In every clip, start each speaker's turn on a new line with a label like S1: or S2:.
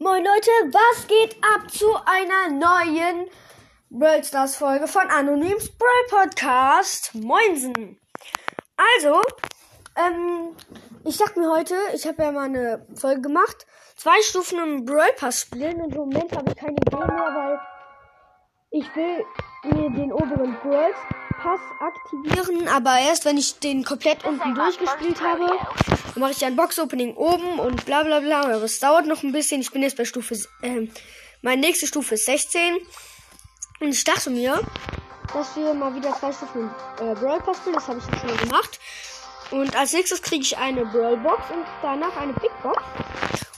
S1: Moin Leute, was geht ab zu einer neuen Brawl Stars Folge von Anonyms Brawl Podcast? Moinsen! Also, ähm, ich dachte mir heute, ich habe ja mal eine Folge gemacht, zwei Stufen im Brawl Pass spielen und im Moment habe ich keine Idee mehr, weil ich will mir den oberen Brawl Pass aktivieren, aber erst wenn ich den komplett unten durchgespielt habe, dann mache ich ein Box-Opening oben und bla bla bla. Aber es dauert noch ein bisschen. Ich bin jetzt bei Stufe, ähm, meine nächste Stufe ist 16. Und ich dachte mir, dass wir mal wieder zwei Stufen äh, Brawl Pass spielen. Das habe ich jetzt schon mal gemacht. Und als nächstes kriege ich eine Brawl Box und danach eine Big Box.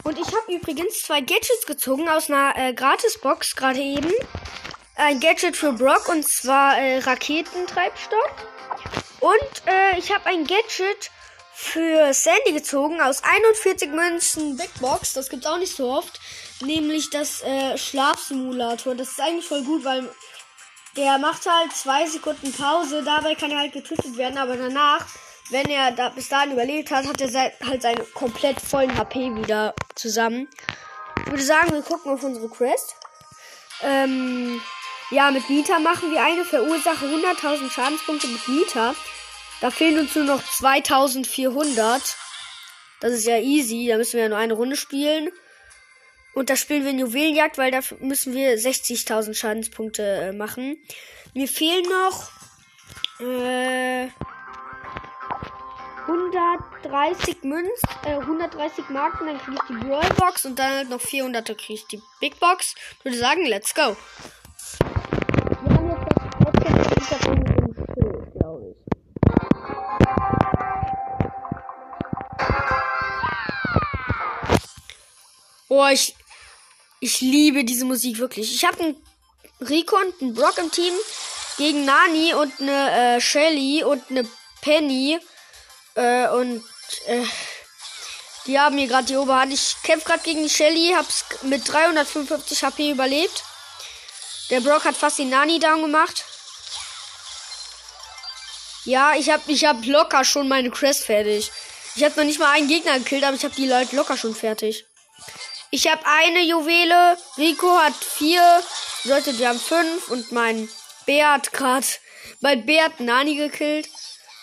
S1: Und ich habe übrigens zwei Gadgets gezogen aus einer äh, Gratis-Box gerade eben ein Gadget für Brock und zwar äh, Raketentreibstoff. Und äh, ich habe ein Gadget für Sandy gezogen aus 41 Münzen Big Box. Das gibt's auch nicht so oft. Nämlich das äh, Schlafsimulator. Das ist eigentlich voll gut, weil der macht halt zwei Sekunden Pause. Dabei kann er halt getötet werden, aber danach, wenn er da bis dahin überlebt hat, hat er se halt seine komplett vollen HP wieder zusammen. Ich würde sagen, wir gucken auf unsere Quest. Ähm, ja, mit Nita machen wir eine Verursache 100.000 Schadenspunkte mit Nita. Da fehlen uns nur noch 2400. Das ist ja easy. Da müssen wir ja nur eine Runde spielen. Und da spielen wir Juwelenjagd, weil da müssen wir 60.000 Schadenspunkte äh, machen. Mir fehlen noch äh, 130 Münz, äh, 130 Marken, dann kriege ich die Brawl Box und dann halt noch 400 kriege ich die Big Box. Ich würde sagen, let's go. Boah, ich, ich liebe diese Musik wirklich. Ich habe einen Rico und einen Brock im Team gegen Nani und eine äh, Shelly und eine Penny. Äh, und äh, die haben hier gerade die Oberhand. Ich kämpfe gerade gegen die Shelly, hab's mit 355 HP überlebt. Der Brock hat fast die Nani down gemacht. Ja, ich hab, ich hab locker schon meine Crest fertig. Ich hab noch nicht mal einen Gegner gekillt, aber ich hab die Leute locker schon fertig. Ich habe eine Juwele. Rico hat vier. Leute, die haben fünf. Und mein Bär hat gerade. Mein Bär hat Nani gekillt.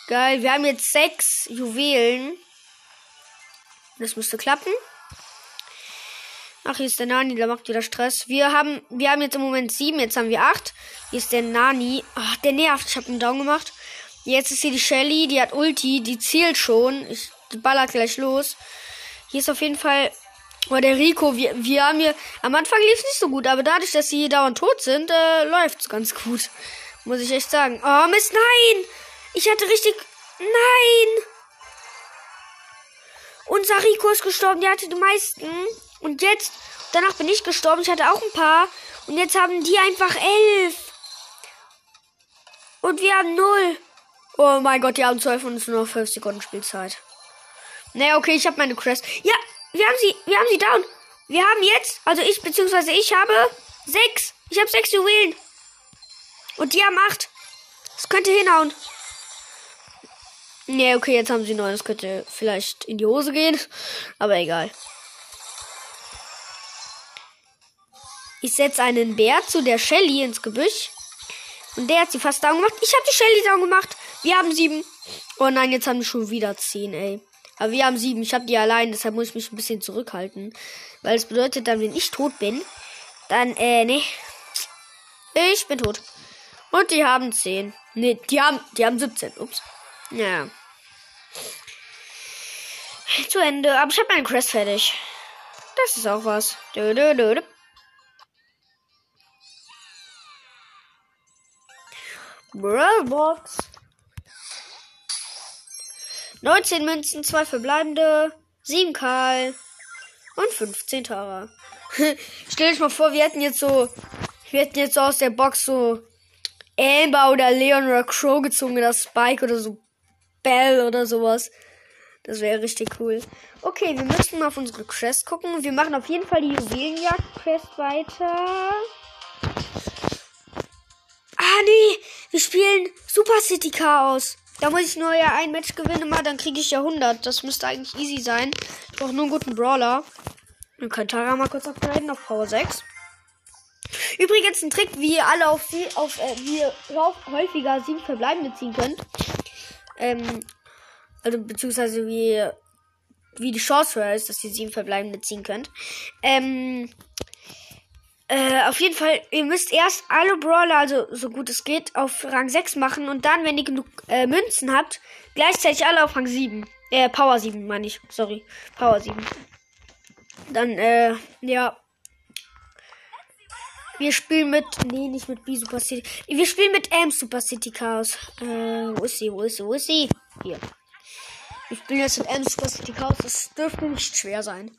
S1: Geil. Wir haben jetzt sechs Juwelen. Das müsste klappen. Ach, hier ist der Nani, der macht wieder Stress. Wir haben, wir haben jetzt im Moment sieben, jetzt haben wir acht. Hier ist der Nani. Ach, der nervt. Ich habe einen Down gemacht. Jetzt ist hier die Shelly, die hat Ulti, die zielt schon. Ich baller gleich los. Hier ist auf jeden Fall Oh, der Rico, wir, wir haben hier. Am Anfang lief es nicht so gut, aber dadurch, dass sie hier dauernd tot sind, äh, läuft's ganz gut. Muss ich echt sagen. Oh, Mist, nein! Ich hatte richtig. Nein! Unser Rico ist gestorben, der hatte die meisten. Und jetzt, danach bin ich gestorben, ich hatte auch ein paar. Und jetzt haben die einfach elf. Und wir haben null. Oh mein Gott, die haben zwölf und es nur noch fünf Sekunden Spielzeit. Naja, okay, ich habe meine Crest. Ja, wir haben sie, wir haben sie down. Wir haben jetzt, also ich beziehungsweise ich habe sechs. Ich habe sechs Juwelen. Und die haben acht. Das könnte hinhauen. Nee, okay, jetzt haben sie neun. Das könnte vielleicht in die Hose gehen. Aber egal. Ich setze einen Bär zu der Shelly ins Gebüsch. Und der hat sie fast down gemacht. Ich habe die Shelly down gemacht. Wir haben sieben. Oh nein, jetzt haben wir schon wieder zehn, ey. Aber wir haben sieben. Ich habe die allein, deshalb muss ich mich ein bisschen zurückhalten. Weil es bedeutet dann, wenn ich tot bin, dann, äh, nee. Ich bin tot. Und die haben zehn. Nee, die haben, die haben 17. Ups. Ja. Zu Ende. Aber ich habe meinen Quest fertig. Das ist auch was. Dö, dö, dö, dö. Brawlbox. 19 Münzen, 2 verbleibende, 7 Karl und 15 Tara. Stell dich mal vor, wir hätten jetzt so, wir hätten jetzt so aus der Box so Amber oder Leon oder Crow gezogen oder Spike oder so Bell oder sowas. Das wäre richtig cool. Okay, wir müssen mal auf unsere Quest gucken. Wir machen auf jeden Fall die Juwelenjagd-Quest weiter. Ah, nee. Wir spielen Super City Chaos. Da muss ich nur ja ein Match gewinnen, mal, dann kriege ich ja 100. Das müsste eigentlich easy sein. Ich brauche nur einen guten Brawler. Wir können Tara mal kurz upgraden auf Power 6. Übrigens ein Trick, wie ihr alle auf, sie, auf äh, wie ihr häufiger sieben Verbleibende ziehen könnt. Ähm, also beziehungsweise wie, wie die Chance höher ist, dass ihr sieben Verbleibende ziehen könnt. Ähm, äh, auf jeden Fall, ihr müsst erst alle Brawler, also so gut es geht, auf Rang 6 machen und dann, wenn ihr genug äh, Münzen habt, gleichzeitig alle auf Rang 7. Äh, Power 7 meine ich. Sorry. Power 7. Dann, äh, ja. Wir spielen mit. Nee, nicht mit B Super City. Wir spielen mit M Super City Chaos. Äh, wo ist sie? Wo ist sie? Wo ist sie? Hier. Wir spielen jetzt mit M Super City Chaos. Das dürfte nicht schwer sein.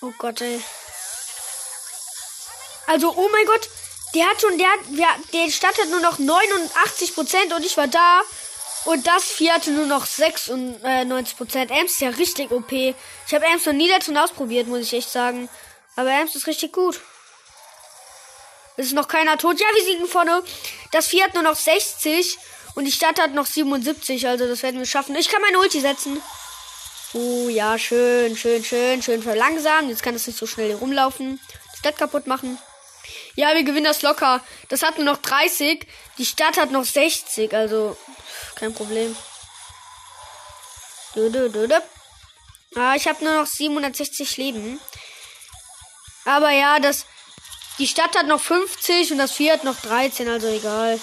S1: Oh Gott, ey. Also, oh mein Gott. Der hat schon, der, der, der Stadt hat nur noch 89 Prozent und ich war da. Und das Vieh hatte nur noch 96 Prozent. Ems ist ja richtig OP. Ich habe Ems noch nie dazu ausprobiert, muss ich echt sagen. Aber Ems ist richtig gut. Es ist noch keiner tot. Ja, wir siegen vorne. Das Vieh hat nur noch 60 und die Stadt hat noch 77. Also das werden wir schaffen. Ich kann meine Ulti setzen. Oh ja, schön, schön, schön, schön verlangsamen. Jetzt kann es nicht so schnell hier rumlaufen. Die Stadt kaputt machen. Ja, wir gewinnen das locker. Das hat nur noch 30. Die Stadt hat noch 60. Also, kein Problem. Du, du, du, du. Ah, ich habe nur noch 760 Leben. Aber ja, das. Die Stadt hat noch 50 und das Vieh hat noch 13, also egal.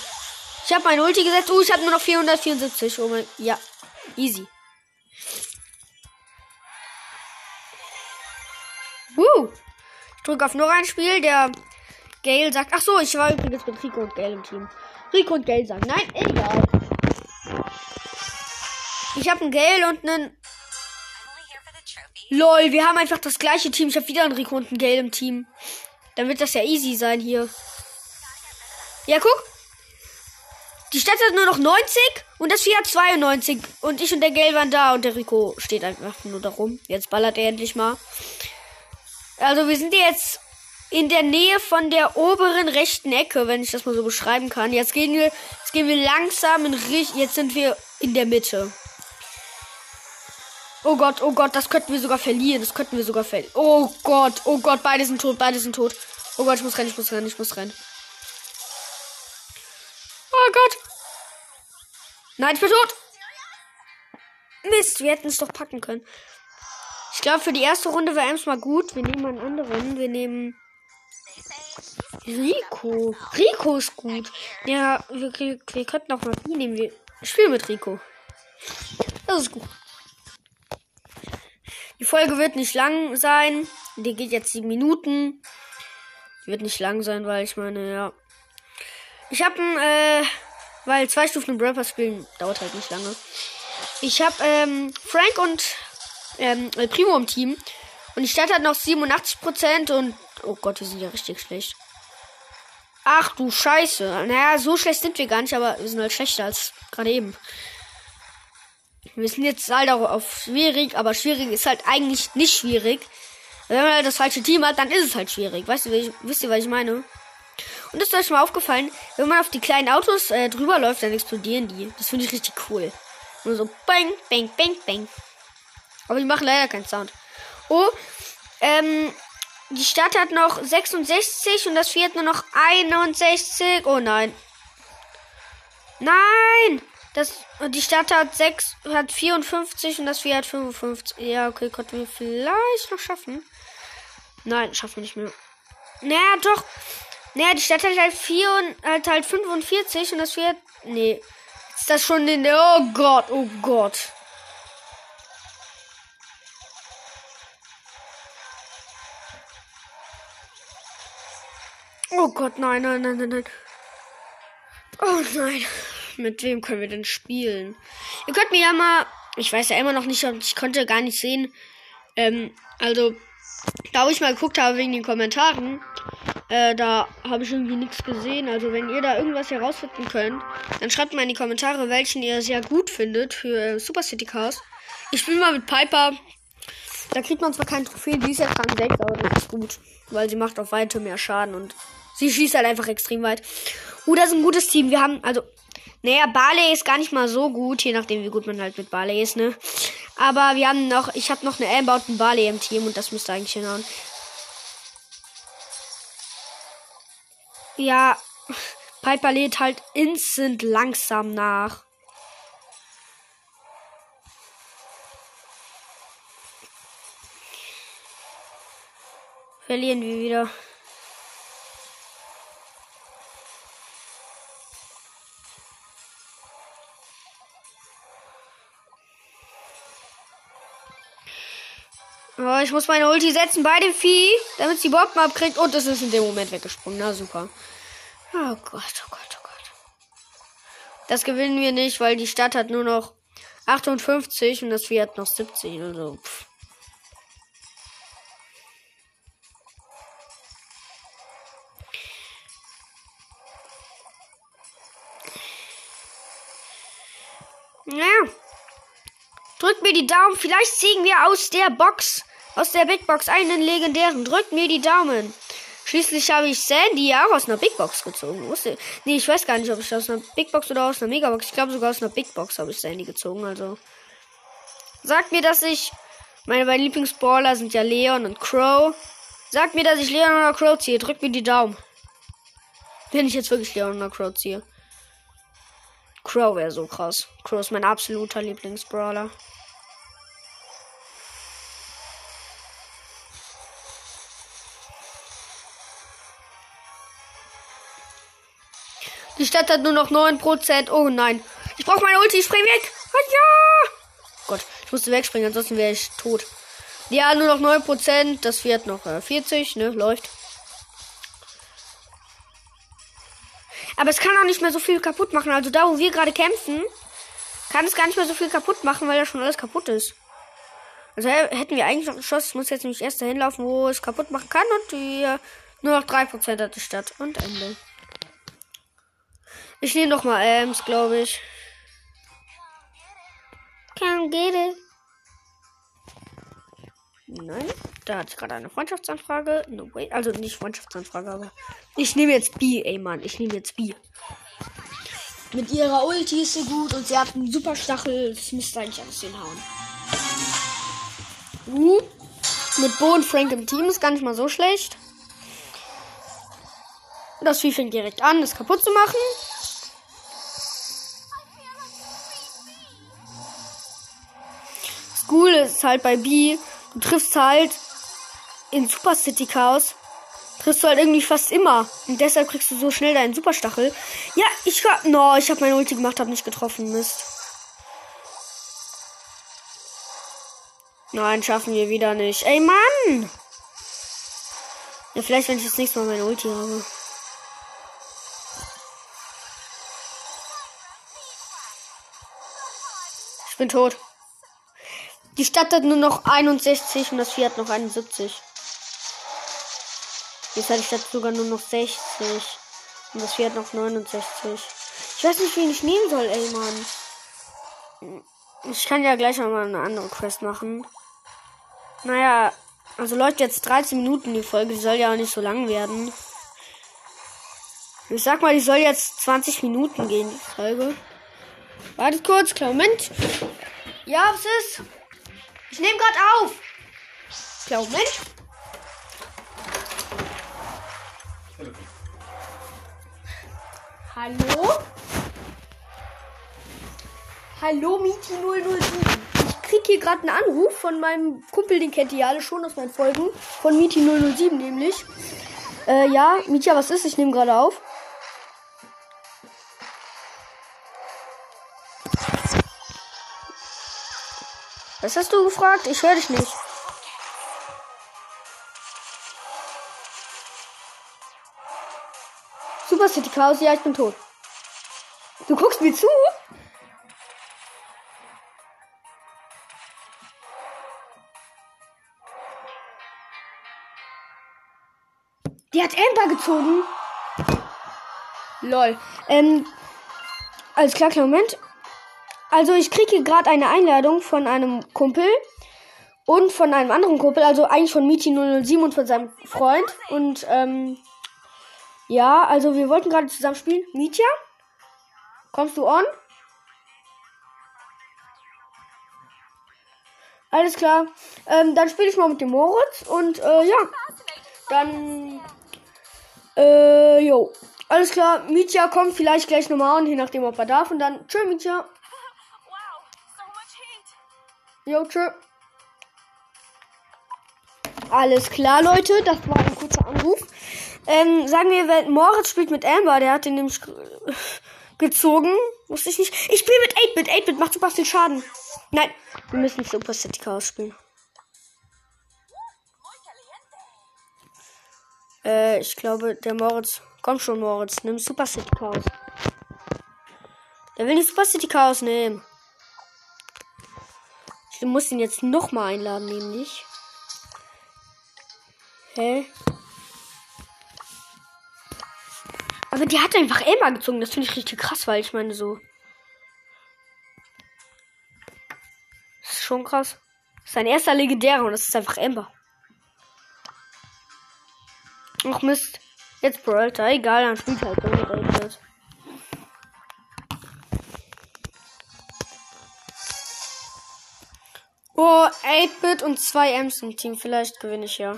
S1: Ich habe mein Ulti gesetzt. Oh, ich habe nur noch 474. Oh mein. Ja, easy. Uh. Ich drücke auf noch ein Spiel. Der Gale sagt. Ach so, ich war übrigens mit Rico und Gale im Team. Rico und Gale sagen. Nein, egal. Ich habe einen Gale und einen. Lol, wir haben einfach das gleiche Team. Ich habe wieder einen Rico und einen Gale im Team. Dann wird das ja easy sein hier. Ja, guck. Die Stadt hat nur noch 90 und das Vieh hat 92. Und ich und der Gale waren da und der Rico steht einfach nur da rum. Jetzt ballert er endlich mal. Also wir sind jetzt in der Nähe von der oberen rechten Ecke, wenn ich das mal so beschreiben kann. Jetzt gehen wir, jetzt gehen wir langsam in Richtung. Jetzt sind wir in der Mitte. Oh Gott, oh Gott, das könnten wir sogar verlieren. Das könnten wir sogar verlieren. Oh Gott, oh Gott, beide sind tot, beide sind tot. Oh Gott, ich muss rennen, ich muss rennen, ich muss rennen. Oh Gott. Nein, ich bin tot. Mist, wir hätten es doch packen können. Ich glaube, für die erste Runde wäre Ems mal gut. Wir nehmen einen anderen. Wir nehmen Rico. Rico ist gut. Ja, wir, wir könnten auch mal die nehmen. Wir spielen mit Rico. Das ist gut. Die Folge wird nicht lang sein. Die geht jetzt sieben Minuten. Die wird nicht lang sein, weil ich meine, ja. Ich habe äh, weil zwei Stufen im Rapper spielen dauert halt nicht lange. Ich habe ähm, Frank und ähm, Primo im Team. Und die Stadt hat noch 87% und. Oh Gott, wir sind ja richtig schlecht. Ach du Scheiße. Naja, so schlecht sind wir gar nicht, aber wir sind halt schlechter als gerade eben. Wir sind jetzt halt auch auf schwierig, aber schwierig ist halt eigentlich nicht schwierig. Wenn man halt das falsche Team hat, dann ist es halt schwierig. Weißt du, wisst ihr, was ich meine? Und ist euch mal aufgefallen, wenn man auf die kleinen Autos äh, drüber läuft, dann explodieren die. Das finde ich richtig cool. Nur so bang, bang, bang, bang. Aber die machen leider keinen Sound. Oh, ähm, die Stadt hat noch 66 und das Vieh hat nur noch 61. Oh nein. Nein! Das, die Stadt hat 6, hat 54 und das Vieh hat 55. Ja, okay, konnten wir vielleicht noch schaffen. Nein, schaffen wir nicht mehr. Naja, doch. Naja, die Stadt hat halt 4 und hat halt 45 und das Vieh hat. Nee. Ist das schon in der. Oh Gott, oh Gott. Oh Gott, nein, nein, nein, nein, nein. Oh nein. Mit wem können wir denn spielen? Ihr könnt mir ja mal. Ich weiß ja immer noch nicht, ich konnte gar nicht sehen. Ähm, also, da wo ich mal geguckt habe wegen den Kommentaren, äh, da habe ich irgendwie nichts gesehen. Also, wenn ihr da irgendwas herausfinden könnt, dann schreibt mal in die Kommentare, welchen ihr sehr gut findet für äh, Super City Cars. Ich spiele mal mit Piper. Da kriegt man zwar keinen Trophäen, die ist ja Rang 6, aber das ist gut. Weil sie macht auf Weite mehr Schaden und Sie schießt halt einfach extrem weit. Uh, das ist ein gutes Team. Wir haben, also, naja, Barley ist gar nicht mal so gut, je nachdem, wie gut man halt mit Barley ist, ne? Aber wir haben noch, ich habe noch eine Amber und Barley im Team und das müsste eigentlich hinhauen. Ja, Piper lädt halt instant langsam nach. Verlieren wir wieder. Oh, ich muss meine Ulti setzen bei dem Vieh, damit sie Bomben abkriegt. Und es ist in dem Moment weggesprungen. Na super. Oh Gott, oh Gott, oh Gott. Das gewinnen wir nicht, weil die Stadt hat nur noch 58 und das Vieh hat noch 70. Also, pff. Ja. Drückt mir die Daumen. Vielleicht ziehen wir aus der Box, aus der Big Box einen legendären. Drückt mir die Daumen. Schließlich habe ich Sandy ja auch aus einer Big Box gezogen. Wusste, nee, ich weiß gar nicht, ob ich aus einer Big Box oder aus einer Megabox. Ich glaube sogar aus einer Big Box habe ich Sandy gezogen. Also sagt mir, dass ich meine beiden Lieblingsbrawler sind ja Leon und Crow. Sagt mir, dass ich Leon oder Crow ziehe. Drückt mir die Daumen. Wenn ich jetzt wirklich Leon oder Crow ziehe. Crow wäre so krass. Crow ist mein absoluter Lieblingsbrawler. Die Stadt hat nur noch 9%. Oh nein. Ich brauche meine Ulti. Ich spring weg. Ah, ja. Gott, ich musste wegspringen, ansonsten wäre ich tot. Ja, nur noch 9%. Das wird noch äh, 40, ne? Läuft. Aber es kann auch nicht mehr so viel kaputt machen. Also da, wo wir gerade kämpfen, kann es gar nicht mehr so viel kaputt machen, weil da schon alles kaputt ist. Also hätten wir eigentlich noch geschossen. Ich muss jetzt nämlich erst dahin laufen, wo es kaputt machen kann. Und wir nur noch 3% hat die Stadt. Und Ende. Ich nehme noch mal Ems, glaube ich. Can't get it. Nein, da hatte ich gerade eine Freundschaftsanfrage. No way. Also nicht Freundschaftsanfrage, aber. Ich nehme jetzt B, ey Mann. Ich nehme jetzt B. Mit ihrer Ulti ist sie gut und sie hat einen super Stachel. Das müsste eigentlich alles hinhauen. Uh, mit Bo und Frank im Team ist gar nicht mal so schlecht. Das Vieh fängt direkt an, das kaputt zu machen. Ist halt bei B. Du triffst halt in Super City Chaos. Triffst du halt irgendwie fast immer. Und deshalb kriegst du so schnell deinen Superstachel. Ja, ich hab. No, ich hab meine Ulti gemacht, hab nicht getroffen. Mist. Nein, schaffen wir wieder nicht. Ey, Mann! Ja, vielleicht, wenn ich das nächste Mal meine Ulti habe. Ich bin tot. Die Stadt hat nur noch 61 und das Vieh hat noch 71. Jetzt hat die Stadt sogar nur noch 60. Und das Vieh hat noch 69. Ich weiß nicht, wen ich nehmen soll, ey, Mann. Ich kann ja gleich mal eine andere Quest machen. Naja, also läuft jetzt 13 Minuten die Folge. Die soll ja auch nicht so lang werden. Ich sag mal, die soll jetzt 20 Minuten gehen, die Folge. Wartet kurz, klar, Moment. Ja, was ist? Ich nehme gerade auf. Klar, Moment. Hallo? Hallo, Miti 007. Ich krieg hier gerade einen Anruf von meinem Kumpel, den kennt ihr alle schon aus meinen Folgen. Von Miti 007 nämlich. Äh, ja, Mietja, was ist? Ich nehme gerade auf. Was hast du gefragt? Ich höre dich nicht. Super City Chaos, ja, ich bin tot. Du guckst mir zu? Die hat Amber gezogen. Lol. Ähm, alles klar, klar, Moment. Also ich kriege gerade eine Einladung von einem Kumpel und von einem anderen Kumpel, also eigentlich von Miti 007 und von seinem Freund. Und ähm, Ja, also wir wollten gerade zusammen spielen. Mietja? Kommst du on? Alles klar. Ähm, dann spiele ich mal mit dem Moritz und äh, ja. Dann. Äh, jo. Alles klar. Mietja kommt vielleicht gleich nochmal an, je nachdem, ob er darf. Und dann. Tschö, Mietja. Jo, tschö. Alles klar, Leute. Das war ein kurzer Anruf. Ähm, sagen wir, wenn Moritz spielt mit Amber, der hat den nämlich gezogen. Wusste ich nicht. Ich spiele mit 8-Bit. 8-Bit macht super viel Schaden. Nein, wir müssen Super City Chaos spielen. Äh, ich glaube, der Moritz. Komm schon, Moritz. Nimm Super City Chaos. Der will nicht Super City Chaos nehmen. Ich muss ihn jetzt nochmal einladen, nämlich. Hä? Aber die hat einfach Emma gezogen. Das finde ich richtig krass, weil ich meine so. Das ist schon krass. Sein erster legendärer und das ist einfach Ember. Ach Mist. Jetzt Brawlter. Egal, dann spielt halt damit Oh, 8-Bit und 2 M's im Team. Vielleicht gewinne ich ja.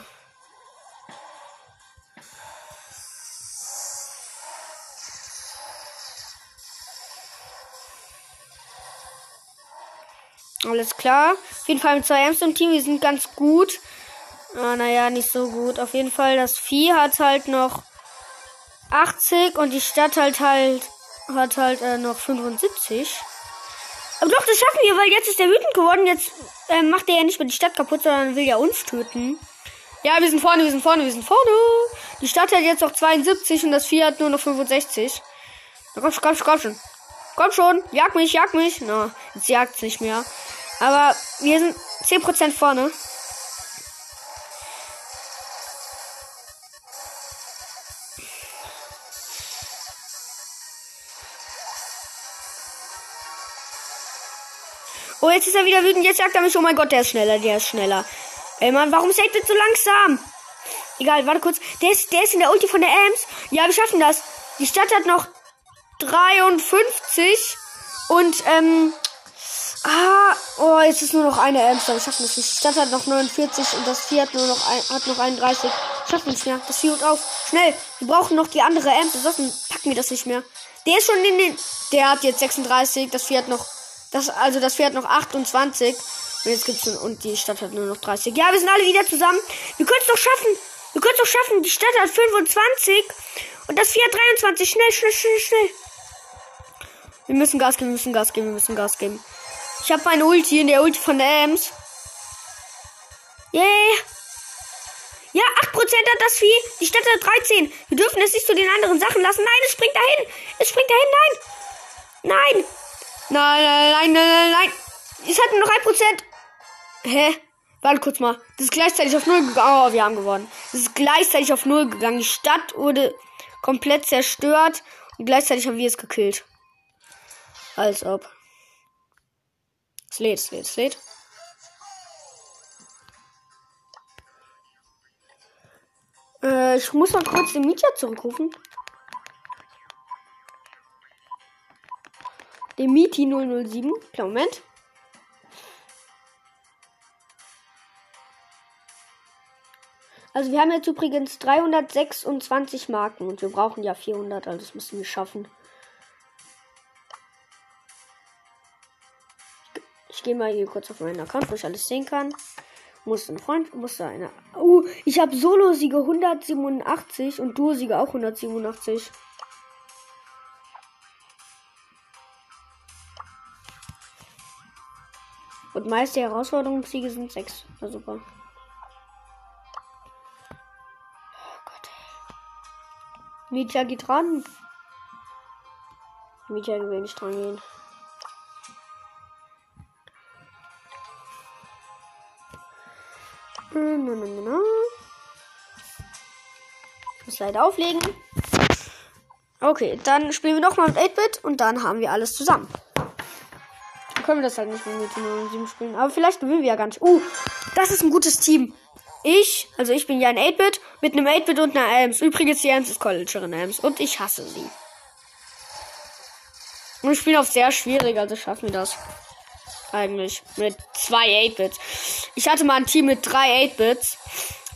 S1: Alles klar. Auf jeden Fall mit zwei Ems im Team. Wir sind ganz gut. Ah, naja, nicht so gut. Auf jeden Fall, das Vieh hat halt noch 80 und die Stadt halt halt hat halt äh, noch 75. Aber doch, das schaffen wir, weil jetzt ist der wütend geworden. Jetzt äh, macht er ja nicht mehr die Stadt kaputt, sondern will ja uns töten. Ja, wir sind vorne, wir sind vorne, wir sind vorne. Die Stadt hat jetzt noch 72 und das Vieh hat nur noch 65. Na, komm, komm, komm schon. Komm schon, jag mich, jag mich. Na, no, jetzt jagt's nicht mehr. Aber wir sind 10% vorne. Oh, jetzt ist er wieder wütend. Jetzt sagt er mich. Oh mein Gott, der ist schneller, der ist schneller. Ey, Mann, warum ist er so langsam? Egal, warte kurz. Der ist, der ist in der Ulti von der Ems. Ja, wir schaffen das. Die Stadt hat noch 53. Und, ähm, Ah, oh, jetzt ist nur noch eine Amster. Wir schaffen es nicht. Die Stadt hat noch 49 und das Vieh hat nur noch, ein, hat noch 31. Schaffen es mehr. Das Vieh hört auf. Schnell. Wir brauchen noch die andere Amster. Sonst packen wir das nicht mehr. Der ist schon in den. Der hat jetzt 36. Das Vieh hat noch. Das, also das hat noch 28. Und jetzt gibt's und die Stadt hat nur noch 30. Ja, wir sind alle wieder zusammen. Wir können es doch schaffen. Wir können es doch schaffen. Die Stadt hat 25 und das hat 23. Schnell, schnell, schnell, schnell. Wir müssen Gas geben, wir müssen Gas geben, wir müssen Gas geben. Ich habe meine Ulti in der Ulti von der Ems. Yay. Ja, 8% hat das Vieh. Die Stadt hat 13. Wir dürfen es nicht zu den anderen Sachen lassen. Nein, es springt dahin. Es springt dahin. Nein. Nein. Nein, nein, nein, nein, nein. Hat nur noch 1%. Hä? Warte kurz mal. Das ist gleichzeitig auf 0 gegangen. Oh, wir haben gewonnen. Das ist gleichzeitig auf 0 gegangen. Die Stadt wurde komplett zerstört. Und gleichzeitig haben wir es gekillt. Als ob. Es lädt, es lädt, es lädt. Äh, ich muss mal kurz den Mieter zurückrufen. Den Mieti 007. Klar, Moment. Also wir haben jetzt übrigens 326 Marken und wir brauchen ja 400, also das müssen wir schaffen. Ich gehe mal hier kurz auf meinen Account, wo ich alles sehen kann. Muss ein Freund, muss da einer. Uh, ich habe Solo-Siege 187 und Duo-Siege auch 187. meiste Herausforderungssiege sind 6. Na super. Oh Gott. Mietja geht ran. Mietja will nicht dran gehen. Ich muss leider auflegen. Okay, dann spielen wir nochmal mit 8-Bit und dann haben wir alles zusammen. Können wir das halt nicht mehr mit 7 spielen. Aber vielleicht gewinnen wir ja gar nicht. Uh, das ist ein gutes Team. Ich, also ich bin ja ein 8-Bit Mit einem 8-Bit und einer Elms. Übrigens, die Elms ist Collegerin Elms. Und ich hasse sie. Und ich spiele auf sehr schwierig, also schaffen wir das. Eigentlich. Mit zwei 8-Bits. Ich hatte mal ein Team mit drei 8-Bits.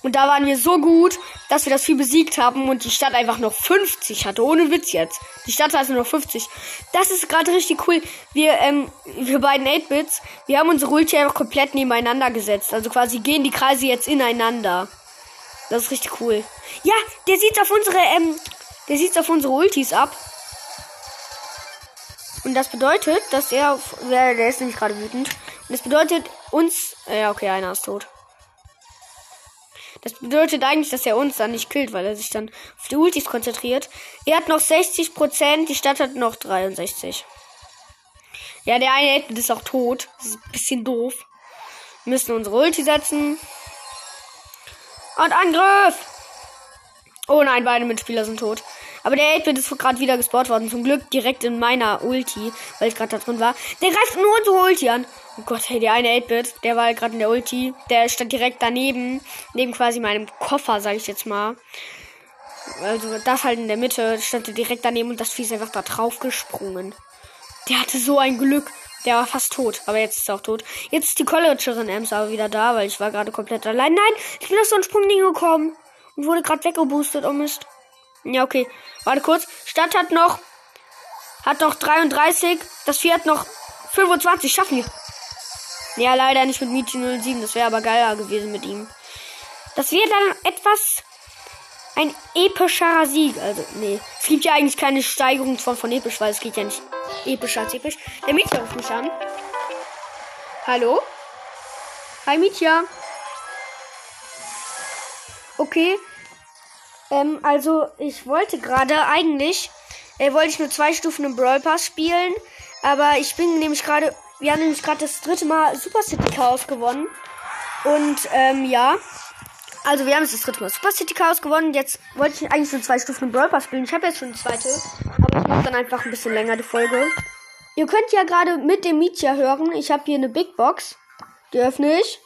S1: Und da waren wir so gut, dass wir das Vieh besiegt haben und die Stadt einfach noch 50 hatte. Ohne Witz jetzt. Die Stadt hatte noch 50. Das ist gerade richtig cool. Wir, ähm, wir beiden 8-Bits, wir haben unsere Ulti einfach komplett nebeneinander gesetzt. Also quasi gehen die Kreise jetzt ineinander. Das ist richtig cool. Ja, der sieht auf unsere, ähm, der sieht auf unsere Ultis ab. Und das bedeutet, dass er, der, der ist nämlich gerade wütend. Und das bedeutet uns, ja, okay, einer ist tot. Das bedeutet eigentlich, dass er uns dann nicht killt, weil er sich dann auf die Ultis konzentriert. Er hat noch 60%, die Stadt hat noch 63. Ja, der eine Edmund ist auch tot. Das ist ein bisschen doof. Wir müssen unsere Ulti setzen. Und Angriff! Oh nein, beide Mitspieler sind tot. Aber der 8-Bit ist gerade wieder gespawnt worden. Zum Glück direkt in meiner Ulti, weil ich gerade da drin war. Der greift nur unsere Ulti an. Oh Gott, hey, der eine 8-Bit, der war gerade in der Ulti. Der stand direkt daneben, neben quasi meinem Koffer, sage ich jetzt mal. Also das halt in der Mitte, stand er direkt daneben und das Vieh ist einfach da drauf gesprungen. Der hatte so ein Glück. Der war fast tot, aber jetzt ist er auch tot. Jetzt ist die Collegerin Ems aber wieder da, weil ich war gerade komplett allein. Nein, ich bin aus so ein Sprungding gekommen und wurde gerade weggeboostet. Oh Mist. Ja, okay. Warte kurz. Stadt hat noch hat noch 33. Das Vieh hat noch 25. Schaffen wir. Ja, leider nicht mit Michi 07. Das wäre aber geiler gewesen mit ihm. Das wäre dann etwas ein epischerer Sieg. Also, nee. Es gibt ja eigentlich keine Steigerung von, von episch, weil es geht ja nicht epischer als episch. Der Mietja ruft mich an. Hallo? Hi Mietja. Okay. Ähm, also, ich wollte gerade eigentlich, äh, wollte ich nur zwei Stufen im Brawl Pass spielen. Aber ich bin nämlich gerade wir haben nämlich gerade das dritte Mal Super City Chaos gewonnen. Und ähm, ja. Also wir haben jetzt das dritte Mal Super City Chaos gewonnen. Jetzt wollte ich eigentlich schon zwei Stufen im Brawl Pass spielen. Ich habe jetzt schon eine zweite. Aber ich mache dann einfach ein bisschen länger die Folge. Ihr könnt ja gerade mit dem Mietja hören. Ich habe hier eine Big Box. Die öffne ich.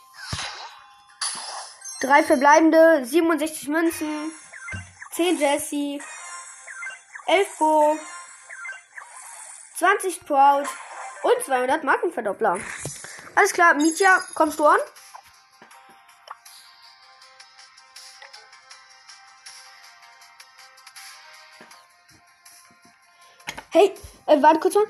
S1: Drei verbleibende, 67 Münzen, 10 Jesse, 11 Bo, 20 Sprout, und 200 Markenverdoppler. Alles klar, Mietja, kommst du an? Hey, äh, warte kurz mal.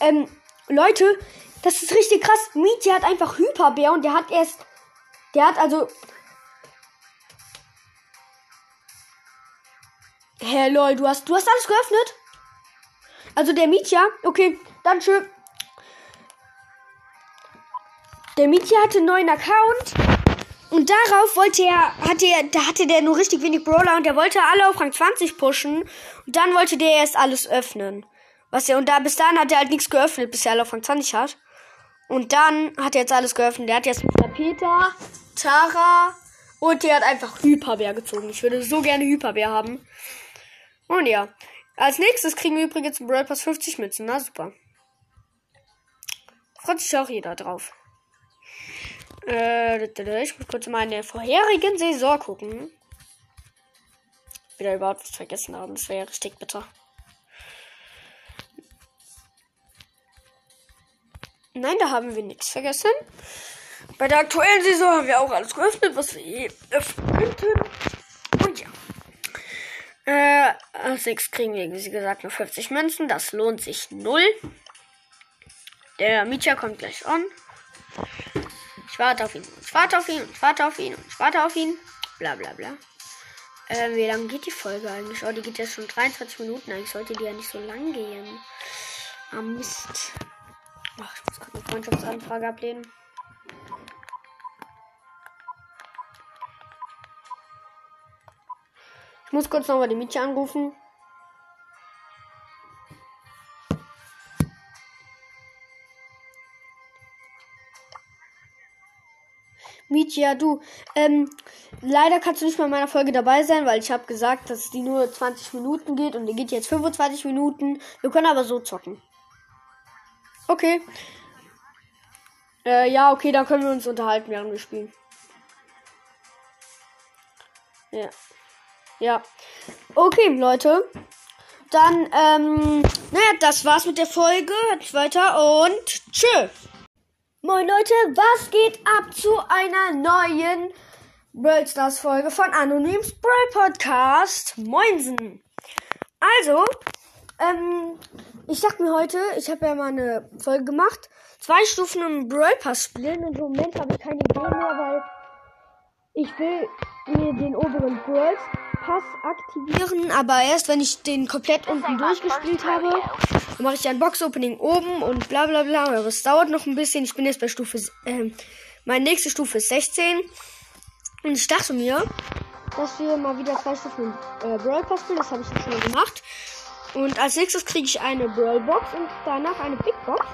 S1: Ähm, Leute, das ist richtig krass. Mietja hat einfach Hyperbär und der hat erst. Der hat also. Hä, hey, lol, du hast, du hast alles geöffnet? Also der Mietja, okay, dann schön. Der Mietje hatte einen neuen Account. Und darauf wollte er, hatte er, da hatte der nur richtig wenig Brawler und der wollte alle auf Rang 20 pushen. Und dann wollte der erst alles öffnen. Was er, und da, bis dahin hat er halt nichts geöffnet, bis er alle auf Rang 20 hat. Und dann hat er jetzt alles geöffnet. Der hat jetzt Mr. Peter, Tara und der hat einfach Hyperbär gezogen. Ich würde so gerne Hyperbär haben. Und ja. Als nächstes kriegen wir übrigens im Brawl Pass 50 Mützen. Na super. Freut sich auch jeder drauf. Äh, ich muss kurz mal in der vorherigen Saison gucken. Wieder überhaupt was vergessen haben. Das wäre richtig bitter. Nein, da haben wir nichts vergessen. Bei der aktuellen Saison haben wir auch alles geöffnet, was wir je öffnen könnten. Und ja. Äh, als nächstes kriegen wir, wie gesagt, nur 50 Münzen. Das lohnt sich null. Der Mietja kommt gleich an. Ich warte auf ihn. Ich warte auf ihn. Ich warte auf ihn. Ich warte auf ihn. Bla bla bla. Äh, wie lange geht die Folge eigentlich? Oh, die geht jetzt schon 23 Minuten. Eigentlich sollte die ja nicht so lang gehen. Ah, Mist. Ach, ich muss gerade eine Freundschaftsanfrage ablehnen. Ich muss kurz nochmal die Mietje anrufen. Mietja, du, ähm, leider kannst du nicht mehr in meiner Folge dabei sein, weil ich habe gesagt, dass die nur 20 Minuten geht und die geht jetzt 25 Minuten. Wir können aber so zocken. Okay. Äh, ja, okay, dann können wir uns unterhalten, während wir spielen. Ja. Ja. Okay, Leute. Dann, ähm, naja, das war's mit der Folge. Hört weiter und tschö. Moin Leute, was geht ab zu einer neuen Brawl Stars Folge von Anonyms Brawl Podcast? Moinsen. Also, ähm, ich dachte mir heute, ich habe ja mal eine Folge gemacht, zwei Stufen im Brawl Pass spielen. Und Im Moment habe ich keine Idee mehr, weil ich will mir den oberen Brawl Pass aktivieren, aber erst wenn ich den komplett unten durchgespielt habe, dann mache ich ein Box Opening oben und bla bla bla. Aber es dauert noch ein bisschen. Ich bin jetzt bei Stufe, äh, meine nächste Stufe ist 16. Und ich dachte mir, dass wir mal wieder zwei Stufen äh, Brawl Pass spielen. Das habe ich jetzt schon mal gemacht. Und als nächstes kriege ich eine Brawl Box und danach eine Big Box.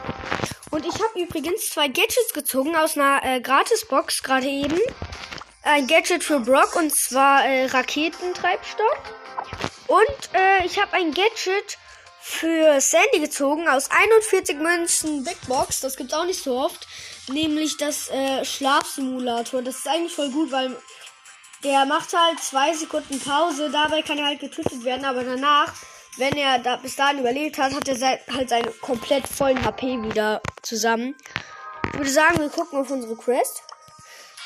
S1: Und ich habe übrigens zwei Gadgets gezogen aus einer äh, Gratis-Box gerade eben. Ein Gadget für Brock und zwar äh, Raketentreibstoff. Und äh, ich habe ein Gadget für Sandy gezogen aus 41 Münzen Big Box. Das gibt's auch nicht so oft. Nämlich das äh, Schlafsimulator. Das ist eigentlich voll gut, weil der macht halt zwei Sekunden Pause. Dabei kann er halt getötet werden, aber danach wenn er da bis dahin überlebt hat, hat er sein, halt seine komplett vollen HP wieder zusammen. Ich würde sagen, wir gucken auf unsere Quest.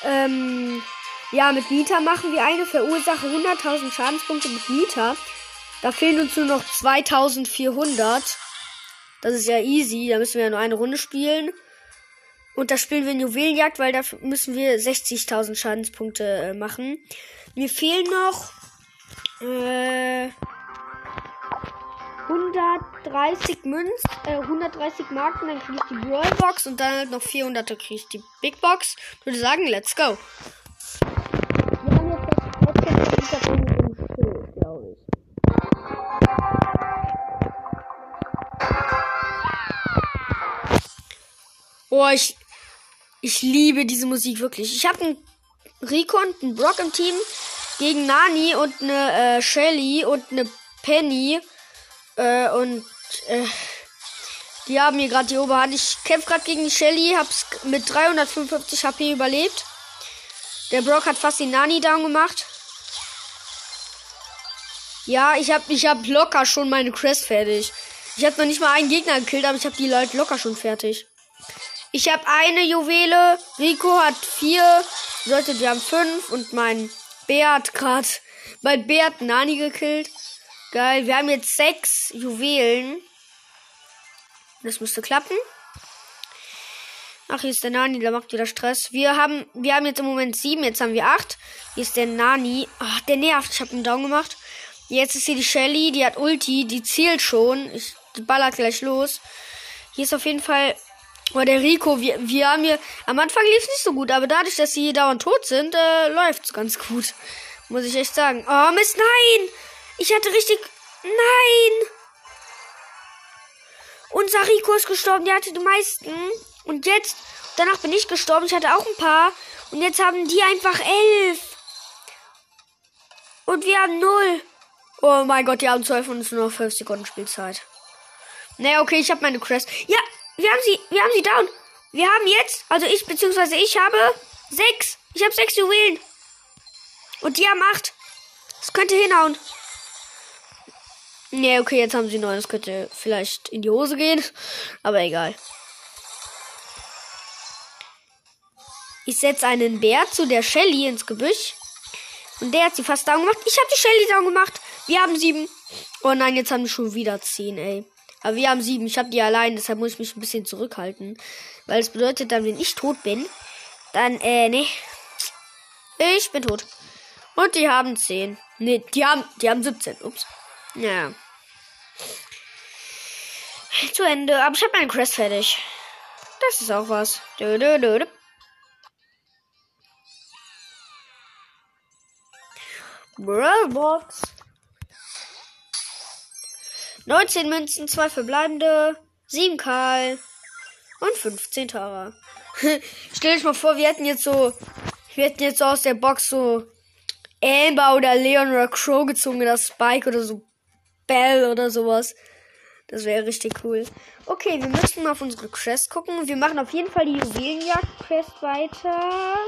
S1: Ähm, ja, mit Nita machen wir eine Verursache 100.000 Schadenspunkte mit Nita. Da fehlen uns nur noch 2400. Das ist ja easy. Da müssen wir ja nur eine Runde spielen. Und da spielen wir Juwelenjagd, weil da müssen wir 60.000 Schadenspunkte äh, machen. Mir fehlen noch äh, 130 Münz, äh, 130 Marken, dann kriege ich die Brawl Box und dann halt noch 400 kriege ich die Big Box. Ich würde sagen, let's go. Podcast Hintergrund im Schild, glaube ich. Oh, ich, ich liebe diese Musik wirklich. Ich habe einen Rico und einen Brock im Team gegen Nani und eine äh, Shelly und eine Penny. Äh, und äh, die haben hier gerade die Oberhand. Ich kämpfe gerade gegen die Shelly, hab's mit 355 HP überlebt. Der Brock hat fast die Nani down gemacht. Ja, ich hab, ich hab locker schon meine Crest fertig. Ich habe noch nicht mal einen Gegner gekillt, aber ich habe die Leute locker schon fertig. Ich habe eine Juwele, Rico hat vier, Leute, die haben fünf und mein Bär hat gerade, mein Bär hat Nani gekillt. Geil, wir haben jetzt sechs Juwelen. Das müsste klappen. Ach, hier ist der Nani, der macht wieder Stress. Wir haben, wir haben jetzt im Moment sieben, jetzt haben wir acht. Hier ist der Nani. Ach, der nervt. Ich habe einen Down gemacht. Jetzt ist hier die Shelly, die hat Ulti, die zielt schon. Ich baller gleich los. Hier ist auf jeden Fall. Oh, der Rico, wir, wir haben hier. Am Anfang lief es nicht so gut, aber dadurch, dass sie hier dauernd tot sind, äh, läuft es ganz gut. Muss ich echt sagen. Oh, Mist, nein! Ich hatte richtig. Nein! Unser Rico ist gestorben, der hatte die meisten. Und jetzt, danach bin ich gestorben, ich hatte auch ein paar. Und jetzt haben die einfach elf. Und wir haben null. Oh mein Gott, die haben zwölf und es nur noch fünf Sekunden Spielzeit. Naja, okay, ich habe meine Crest. Ja, wir haben sie, wir haben sie down. Wir haben jetzt, also ich, beziehungsweise ich habe sechs. Ich habe sechs Juwelen. Und die haben acht. Das könnte hinhauen. Nee, okay, jetzt haben sie neun. Das könnte vielleicht in die Hose gehen. Aber egal. Ich setze einen Bär zu der Shelly ins Gebüsch. Und der hat sie fast down gemacht. Ich habe die Shelly down gemacht. Wir haben sieben. Oh nein, jetzt haben wir schon wieder zehn, ey. Aber wir haben sieben. Ich habe die allein, deshalb muss ich mich ein bisschen zurückhalten. Weil es bedeutet dann, wenn ich tot bin, dann, äh, nee. Ich bin tot. Und die haben zehn. Nee, die haben, die haben 17. Ups. Ja. Zu Ende. Aber ich habe meinen Quest fertig. Das ist auch was. Du, du, du, du. Brawlbox. 19 Münzen, 2 verbleibende, 7 Karl und 15 Tara. Stell dich mal vor, wir hätten jetzt so, wir hätten jetzt so aus der Box so Amber oder Leon oder Crow gezogen oder Spike oder so Bell oder sowas. Das wäre richtig cool. Okay, wir müssen mal auf unsere Quest gucken. Wir machen auf jeden Fall die Juwelenjagd-Quest weiter.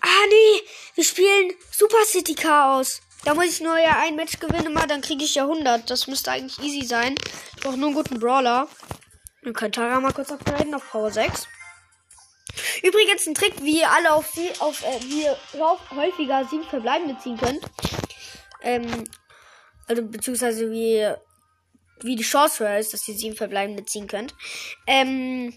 S1: Ah, nee. Wir spielen Super City Chaos. Da muss ich nur ja ein Match gewinnen, mal, dann kriege ich ja 100. Das müsste eigentlich easy sein. Ich brauche nur einen guten Brawler. Dann könnt Tara mal kurz upgraden auf Power 6. Übrigens ein Trick, wie ihr alle auf, sie, auf äh, wie ihr häufiger sieben Verbleibende ziehen könnt. Ähm, also beziehungsweise wie, wie die Chance höher ist, dass ihr sieben Verbleibende ziehen könnt. Ähm,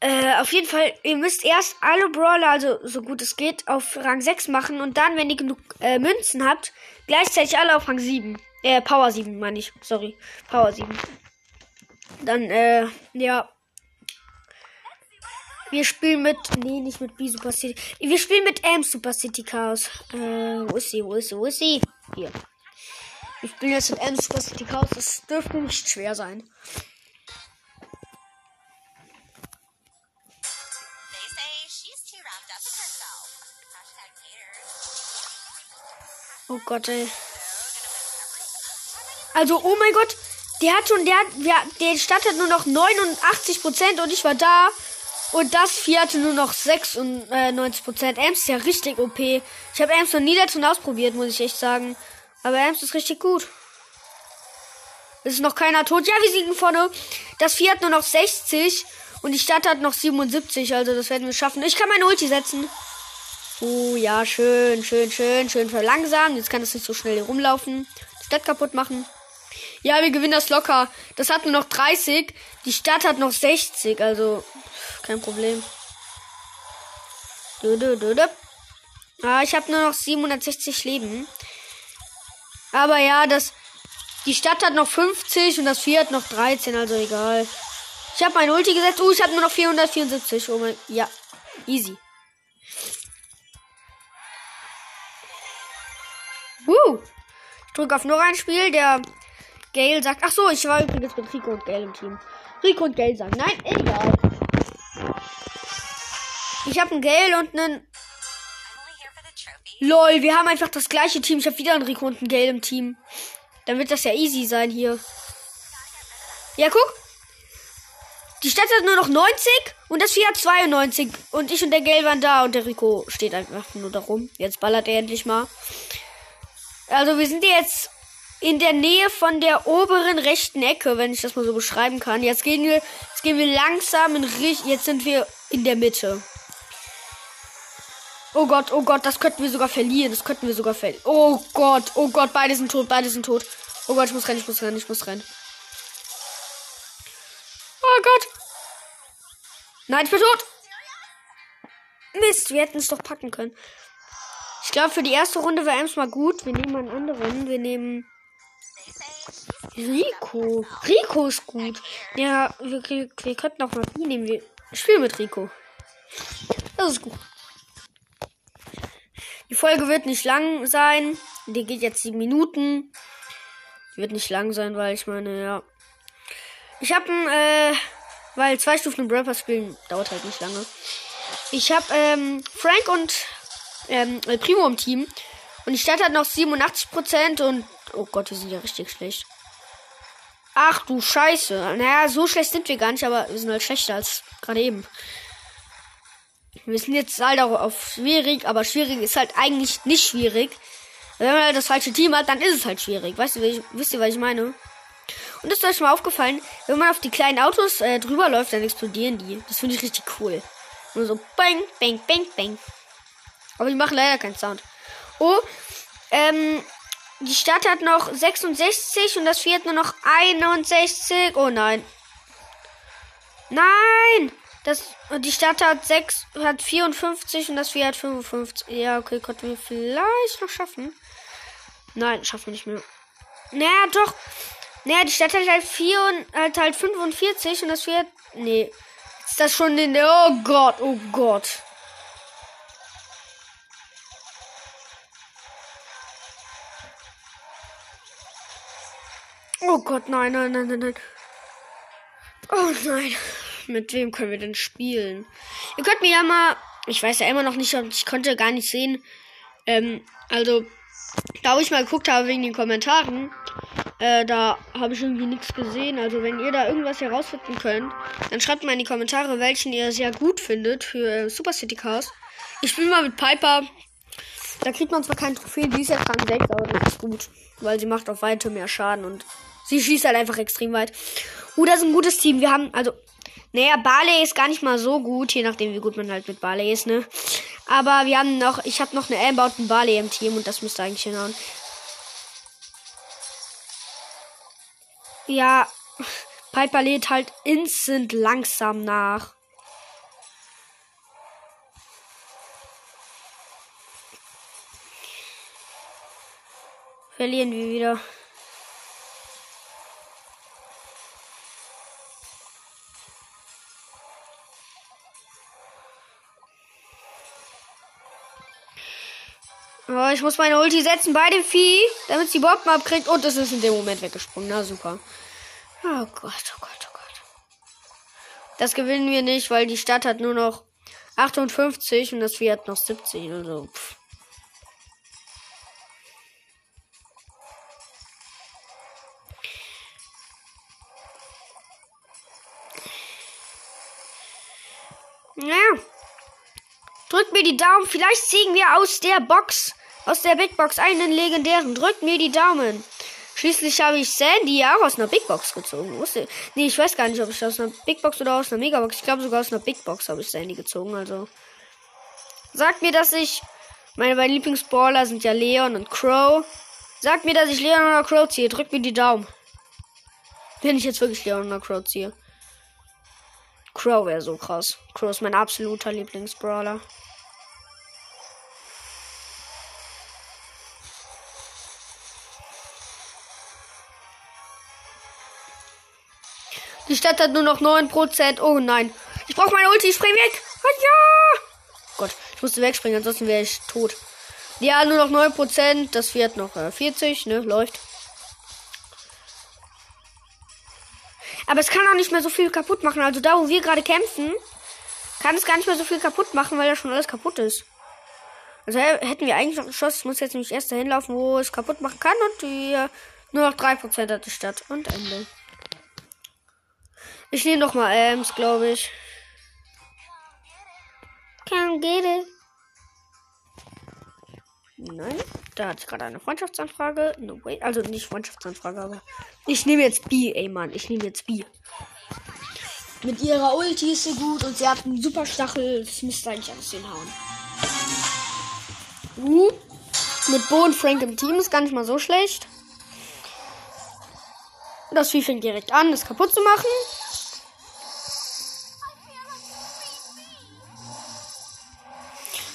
S1: äh, auf jeden Fall, ihr müsst erst alle Brawler, also so gut es geht, auf Rang 6 machen und dann, wenn ihr genug äh, Münzen habt, gleichzeitig alle auf Rang 7. Äh, Power 7 meine ich. Sorry. Power 7. Dann, äh, ja. Wir spielen mit. Nee, nicht mit B Super City. Wir spielen mit M Super City Chaos. Äh, wo ist sie? Wo ist sie? Wo ist sie? Hier. Wir spielen jetzt mit M Super City Chaos. Das dürfte nicht schwer sein. Oh Gott, ey. Also, oh mein Gott. Der hat schon, der, der, der Stadt hat nur noch 89 Prozent und ich war da. Und das Vieh hatte nur noch 96 Prozent. Ems ist ja richtig OP. Ich habe Ems noch nie dazu ausprobiert, muss ich echt sagen. Aber Ems ist richtig gut. Es ist noch keiner tot. Ja, wir siegen vorne. Das Vieh hat nur noch 60 und die Stadt hat noch 77. Also das werden wir schaffen. Ich kann meine Ulti setzen. Oh ja, schön, schön, schön, schön verlangsamen. Jetzt kann es nicht so schnell rumlaufen. Die Stadt kaputt machen. Ja, wir gewinnen das locker. Das hat nur noch 30. Die Stadt hat noch 60. Also, kein Problem. Du, du, du, du. Ah, ich habe nur noch 760 Leben. Aber ja, das. Die Stadt hat noch 50 und das Vieh hat noch 13, also egal. Ich habe mein Ulti gesetzt. Oh, ich habe nur noch 474. Oh mein. Ja, easy. Uh. Ich drücke auf noch ein Spiel. Der Gale sagt. Ach so, ich war übrigens mit Rico und Gale im Team. Rico und Gale sagen. Nein, egal. Ich habe einen Gale und einen. Lol, wir haben einfach das gleiche Team. Ich habe wieder einen Rico und einen Gale im Team. Dann wird das ja easy sein hier. Ja, guck. Die Stadt hat nur noch 90 und das Vieh hat 92. Und ich und der Gale waren da und der Rico steht einfach nur da rum. Jetzt ballert er endlich mal. Also wir sind jetzt in der Nähe von der oberen rechten Ecke, wenn ich das mal so beschreiben kann. Jetzt gehen wir, jetzt gehen wir langsam in Richtung. Jetzt sind wir in der Mitte. Oh Gott, oh Gott, das könnten wir sogar verlieren. Das könnten wir sogar verlieren. Oh Gott, oh Gott, beide sind tot, beide sind tot. Oh Gott, ich muss rennen, ich muss rennen, ich muss rennen. Oh Gott. Nein, ich bin tot. Mist, wir hätten es doch packen können. Ich glaube, für die erste Runde wäre Ems mal gut. Wir nehmen einen anderen. Wir nehmen Rico. Rico ist gut. Ja, wir, wir könnten auch mal die nehmen. Wir spielen mit Rico. Das ist gut. Die Folge wird nicht lang sein. Die geht jetzt sieben Minuten. Die wird nicht lang sein, weil ich meine, ja. Ich habe äh, weil zwei Stufen im Brawl spielen dauert halt nicht lange. Ich habe ähm, Frank und ähm, Primo im Team. Und die Stadt hat noch 87% und. Oh Gott, wir sind ja richtig schlecht. Ach du Scheiße. Naja, so schlecht sind wir gar nicht, aber wir sind halt schlechter als gerade eben. Wir sind jetzt halt auch auf schwierig, aber schwierig ist halt eigentlich nicht schwierig. Wenn man halt das falsche Team hat, dann ist es halt schwierig. Weißt du, wisst ihr, was ich meine? Und ist euch mal aufgefallen, wenn man auf die kleinen Autos äh, drüber läuft, dann explodieren die. Das finde ich richtig cool. Nur so bang, bang, bang, bang. Aber die machen leider keinen Sound. Oh, ähm, die Stadt hat noch 66 und das Vieh hat nur noch 61. Oh nein. Nein! Das, die Stadt hat 6, hat 54 und das Vieh hat 55. Ja, okay, konnten wir vielleicht noch schaffen. Nein, schaffen wir nicht mehr. Naja, doch. Naja, die Stadt hat halt 4 und halt 45 und das Vieh hat. Nee. Ist das schon in der. Oh Gott, oh Gott. Oh Gott, nein, nein, nein, nein, nein. Oh nein. Mit wem können wir denn spielen? Ihr könnt mir ja mal. Ich weiß ja immer noch nicht, ich konnte gar nicht sehen. Ähm, also, da wo ich mal geguckt habe wegen den Kommentaren, äh, da habe ich irgendwie nichts gesehen. Also, wenn ihr da irgendwas herausfinden könnt, dann schreibt mal in die Kommentare, welchen ihr sehr gut findet für äh, Super City Cars. Ich spiele mal mit Piper. Da kriegt man zwar kein Trophäen, die ist ja Rang 6, aber das ist gut. Weil sie macht auf Weite mehr Schaden und sie schießt halt einfach extrem weit. Uh, das ist ein gutes Team. Wir haben, also, naja, Barley ist gar nicht mal so gut, je nachdem, wie gut man halt mit Barley ist, ne? Aber wir haben noch, ich habe noch eine Amber und Barley im Team und das müsste eigentlich hinhauen. Ja, Piper lädt halt instant langsam nach. Verlieren wir wieder. Oh, ich muss meine Ulti setzen bei dem Vieh, damit sie Bomben abkriegt. Und es ist in dem Moment weggesprungen. Na super. Oh Gott, oh Gott, oh Gott. Das gewinnen wir nicht, weil die Stadt hat nur noch 58 und das Vieh hat noch 70. Also, pff. Ja. Drückt mir die Daumen. Vielleicht ziehen wir aus der Box, aus der Big Box einen legendären. Drückt mir die Daumen. Schließlich habe ich Sandy auch aus einer Big Box gezogen. Wusste, nee, ich weiß gar nicht, ob ich aus einer Big Box oder aus einer Megabox. Ich glaube sogar aus einer Big Box habe ich Sandy gezogen. Also sagt mir, dass ich meine beiden Lieblingsballer sind ja Leon und Crow. Sagt mir, dass ich Leon oder Crow ziehe. Drückt mir die Daumen. Wenn ich jetzt wirklich Leon oder Crow ziehe. Crow wäre so krass. Crow ist mein absoluter Lieblingsbrawler. Die Stadt hat nur noch 9%. Oh nein. Ich brauche meine Ulti. Ich spring weg. Oh, ja. Gott, ich musste wegspringen, ansonsten wäre ich tot. Ja, nur noch 9%. Das wird noch äh, 40, ne? Läuft. Aber es kann auch nicht mehr so viel kaputt machen. Also da, wo wir gerade kämpfen, kann es gar nicht mehr so viel kaputt machen, weil da schon alles kaputt ist. Also hätten wir eigentlich noch geschossen. Ich muss jetzt nämlich erst dahin laufen, wo es kaputt machen kann. Und wir nur noch 3% hat die Stadt. Und Ende. Ich nehme noch mal Ems, glaube ich. Can't get it. Nein, da hatte ich gerade eine Freundschaftsanfrage. No way. Also nicht Freundschaftsanfrage, aber. Ich nehme jetzt B, ey Mann. Ich nehme jetzt B. Mit ihrer Ulti ist sie gut und sie hat einen super Stachel. Das müsste eigentlich alles hinhauen. Uh, mit Bo und Frank im Team ist gar nicht mal so schlecht. Das Vieh fängt direkt an, es kaputt zu machen.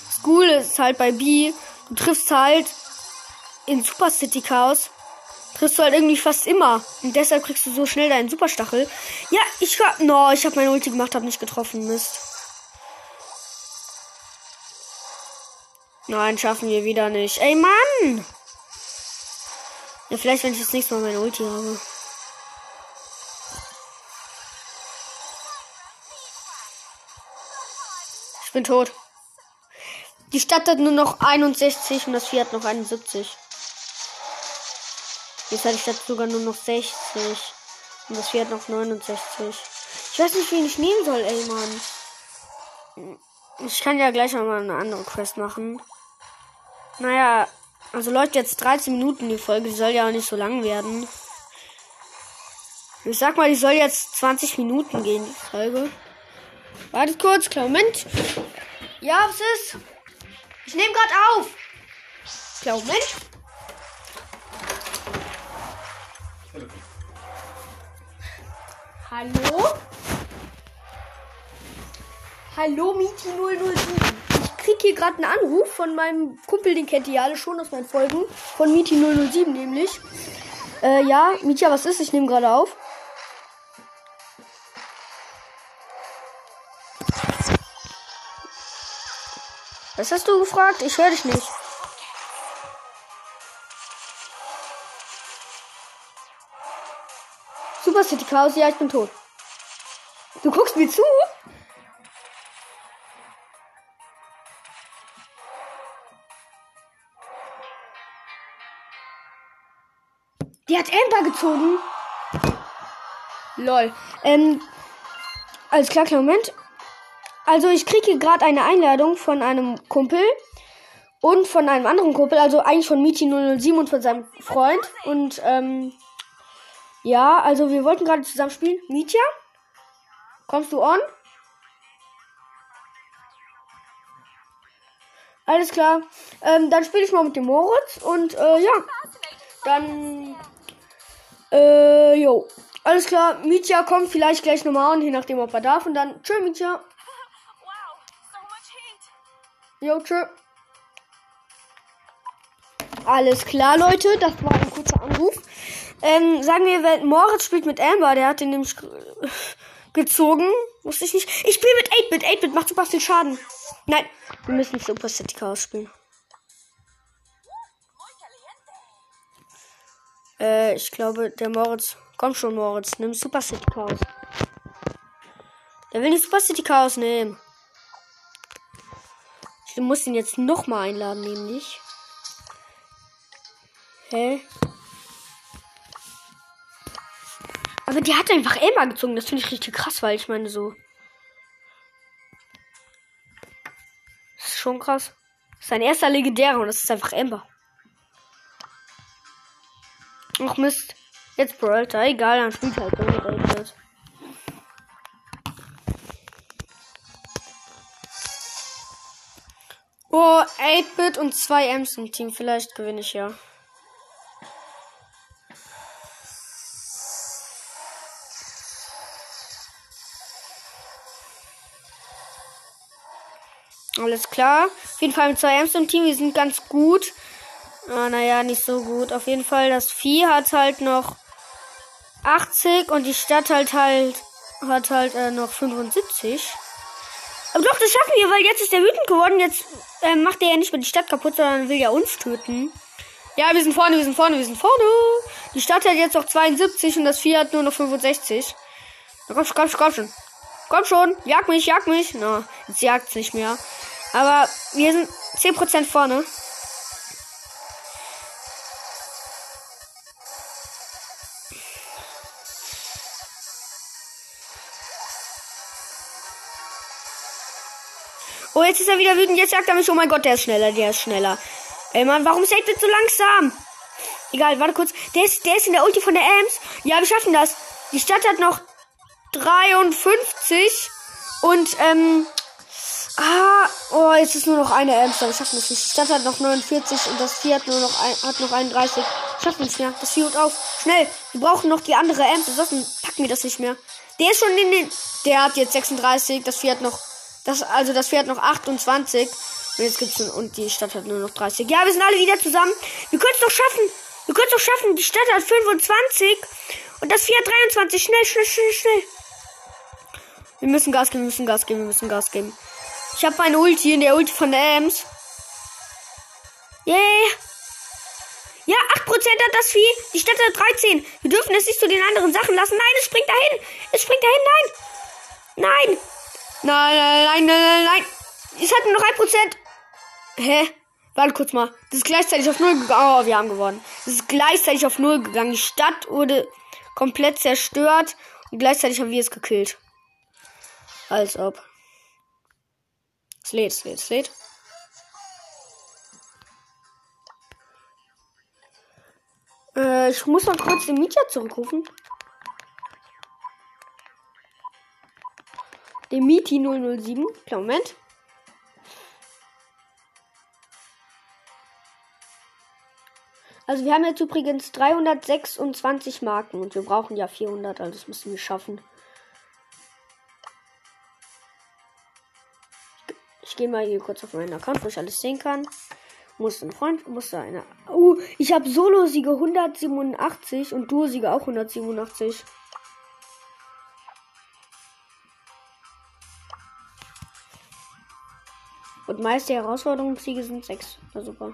S1: Das Coole ist halt bei B, du triffst halt in Super City Chaos, triffst du halt irgendwie fast immer. Und deshalb kriegst du so schnell deinen Superstachel. Ja, ich hab, no, ich hab meine Ulti gemacht, hab nicht getroffen, Mist. Nein, schaffen wir wieder nicht. Ey, Mann! Ja, vielleicht, wenn ich das nächste Mal meine Ulti habe. Ich bin tot. Die Stadt hat nur noch 61 und das Vieh hat noch 71. Jetzt hat die Stadt sogar nur noch 60. Und das Vieh hat noch 69. Ich weiß nicht, wen ich nehmen soll, ey, Mann. Ich kann ja gleich noch mal eine andere Quest machen. Naja, also läuft jetzt 13 Minuten die Folge. Die soll ja auch nicht so lang werden. Ich sag mal, die soll jetzt 20 Minuten gehen, die Folge. Wartet kurz, klar, Moment. Ja, was ist? Ich nehme gerade auf. Klar, Moment. Hallo? Hallo, Miti 007. Ich krieg hier gerade einen Anruf von meinem Kumpel, den kennt ihr alle schon aus meinen Folgen. Von Miti 007 nämlich. Äh, ja, Mietja, was ist? Ich nehme gerade auf. Was hast du gefragt? Ich höre dich nicht. Super City Chaos, ja, ich bin tot. Du guckst mir zu? Die hat Amber gezogen. Lol. Ähm, alles klar, klar, Moment. Also ich kriege gerade eine Einladung von einem Kumpel Und von einem anderen Kumpel, also eigentlich von Michi 007 und von seinem Freund. Und ähm, ja, also wir wollten gerade zusammen spielen. Mietja? Kommst du on? Alles klar. Ähm, dann spiele ich mal mit dem Moritz und äh, ja. Dann. Äh, jo. Alles klar. Mietja kommt vielleicht gleich nochmal an, je nachdem, ob er darf. Und dann. Tschö, Mietja. Jo, tschö. Alles klar, Leute. Das war ein kurzer Anruf. Ähm, sagen wir, wenn Moritz spielt mit Amber, der hat den nämlich gezogen. Wusste ich nicht. Ich spiele mit 8-Bit. 8-Bit macht super viel Schaden. Nein, wir müssen Super City Chaos spielen. Äh, ich glaube, der Moritz. Komm schon, Moritz. Nimm Super City Chaos. Der will nicht Super City Chaos nehmen. Ich muss ihn jetzt nochmal einladen, nämlich. Hä? Aber die hat einfach Emma gezogen. Das finde ich richtig krass, weil ich meine so. Das ist schon krass. Sein erster legendärer und das ist einfach Ember. Ach Mist. Jetzt Brawlter. Egal, dann spielt halt wird. Oh, 8-Bit und 2 M's im Team. Vielleicht gewinne ich ja. Alles klar. Auf jeden Fall mit zwei Ems im Team. Wir sind ganz gut. Ah, naja, nicht so gut. Auf jeden Fall, das Vieh hat halt noch 80 und die Stadt halt halt hat halt äh, noch 75. Aber doch, das schaffen wir, weil jetzt ist der wütend geworden. Jetzt äh, macht er ja nicht mehr die Stadt kaputt, sondern will ja uns töten. Ja, wir sind vorne, wir sind vorne, wir sind vorne. Die Stadt hat jetzt noch 72 und das Vieh hat nur noch 65. Na, komm, komm, komm schon. Komm schon, jag mich, jag mich. Na, jetzt jagt es nicht mehr. Aber wir sind 10% vorne. Oh, jetzt ist er wieder wütend. Jetzt sagt er mich. Oh mein Gott, der ist schneller. Der ist schneller. Ey, Mann, warum ist er so langsam? Egal, warte kurz. Der ist, der ist in der Ulti von der Ems. Ja, wir schaffen das. Die Stadt hat noch 53. Und, ähm, Ah, oh, jetzt ist nur noch eine Amster. Wir schaffen es nicht. Die Stadt hat noch 49 und das Vieh hat nur noch, ein, hat noch 31. Schaffen es mehr. Das Vieh hört auf. Schnell. Wir brauchen noch die andere Amster. Sonst packen wir das nicht mehr. Der ist schon in den. Der hat jetzt 36. Das Vieh hat noch. Das, also das hat noch 28. Und jetzt gibt's und die Stadt hat nur noch 30. Ja, wir sind alle wieder zusammen. Wir können es doch schaffen. Wir können es doch schaffen. Die Stadt hat 25 und das hat 23. Schnell, schnell, schnell, schnell. Wir müssen Gas geben, wir müssen Gas geben, wir müssen Gas geben. Ich habe meine Ulti in der Ulti von der Ems. Yay. Ja, 8% hat das Vieh. Die Stadt hat 13. Wir dürfen es nicht zu den anderen Sachen lassen. Nein, es springt dahin. Es springt dahin. Nein. Nein. Nein, nein, nein, nein, nein. Es hat nur noch 1%. Hä? Warte kurz mal. Das ist gleichzeitig auf 0 gegangen. Oh, wir haben gewonnen. Das ist gleichzeitig auf 0 gegangen. Die Stadt wurde komplett zerstört. Und gleichzeitig haben wir es gekillt. Als ob. Es lädt, es lädt, es lädt. Äh, ich muss mal kurz den Mieter zurückrufen. Den Mieti 007. Klar, Moment. Also wir haben jetzt übrigens 326 Marken und wir brauchen ja 400, also das müssen wir schaffen. Ich gehe mal hier kurz auf meinen Account, wo ich alles sehen kann. Muss ein Freund, muss da einer. Uh, ich habe Solo-Siege 187 und Duo-Siege auch 187. Und meiste Herausforderungssiege sind 6. Na super.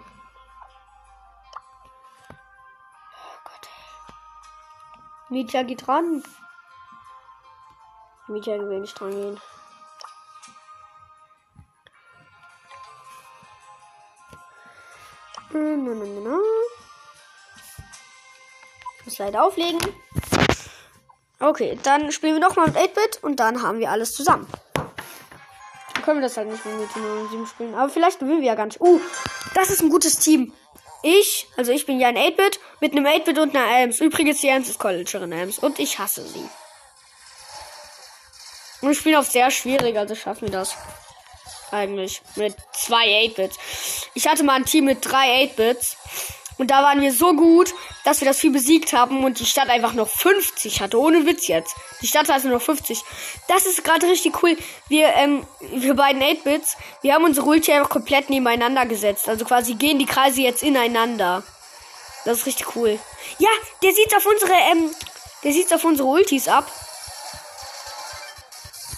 S1: Oh Gott. Mietja geht ran. Mietja will nicht dran gehen. Ich muss leider auflegen. Okay, dann spielen wir nochmal mit 8-Bit und dann haben wir alles zusammen. Können wir das halt nicht mit 7 spielen. Aber vielleicht gewinnen wir ja gar nicht. Uh, Das ist ein gutes Team. Ich, also ich bin ja ein 8-Bit mit einem 8-Bit und einer Elms. Übrigens, die Elms ist Collegerin Elms. Und ich hasse sie. Und ich spiele auf sehr schwierig, also schaffen wir das. Eigentlich. Mit zwei 8-Bits. Ich hatte mal ein Team mit drei 8-Bits. Und da waren wir so gut, dass wir das Vieh besiegt haben und die Stadt einfach noch 50 hatte. Ohne Witz jetzt. Die Stadt hatte noch 50. Das ist gerade richtig cool. Wir, ähm, wir beiden 8-Bits, wir haben unsere Ulti einfach komplett nebeneinander gesetzt. Also quasi gehen die Kreise jetzt ineinander. Das ist richtig cool. Ja, der sieht auf unsere, ähm, der sieht auf unsere Ultis ab.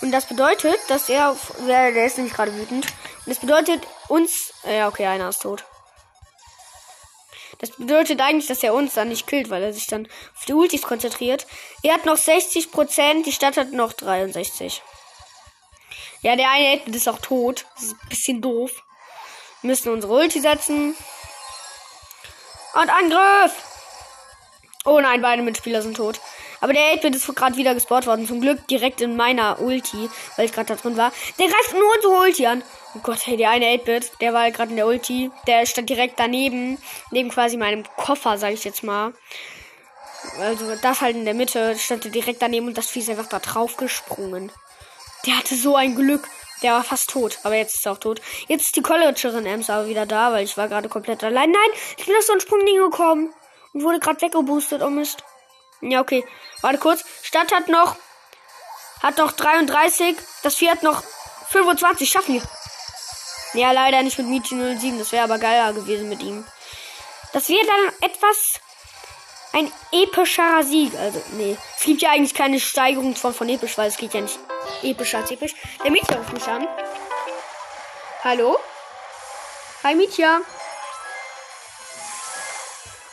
S1: Und das bedeutet, dass er, der, ist nämlich gerade wütend. Und das bedeutet uns, ja, okay, einer ist tot. Das bedeutet eigentlich, dass er uns dann nicht killt, weil er sich dann auf die Ultis konzentriert. Er hat noch 60%, die Stadt hat noch 63. Ja, der eine Edmund ist auch tot. Das ist ein bisschen doof. Wir müssen unsere Ulti setzen. Und Angriff! Oh nein, beide Mitspieler sind tot. Aber der 8-Bit ist gerade wieder gespawnt worden. Zum Glück direkt in meiner Ulti, weil ich gerade da drin war. Der greift nur unsere Ulti an. Oh Gott, hey, der eine 8-Bit, der war gerade in der Ulti. Der stand direkt daneben, neben quasi meinem Koffer, sag ich jetzt mal. Also das halt in der Mitte, stand er direkt daneben und das Vieh ist einfach da drauf gesprungen. Der hatte so ein Glück. Der war fast tot, aber jetzt ist er auch tot. Jetzt ist die Collegerin Ems aber wieder da, weil ich war gerade komplett allein. Nein, ich bin aus so ein Sprungding gekommen und wurde gerade weggeboostet. Oh Mist. Ja, okay. Warte kurz. Stadt hat noch hat noch 33. Das Vieh hat noch 25. Schaffen wir. Ja, leider nicht mit Michi 07. Das wäre aber geiler gewesen mit ihm. Das wäre dann etwas ein epischerer Sieg. Also, nee. Es gibt ja eigentlich keine Steigerung von, von episch, weil es geht ja nicht epischer als episch. Der Mietja ruft mich an. Hallo? Hi Mietja.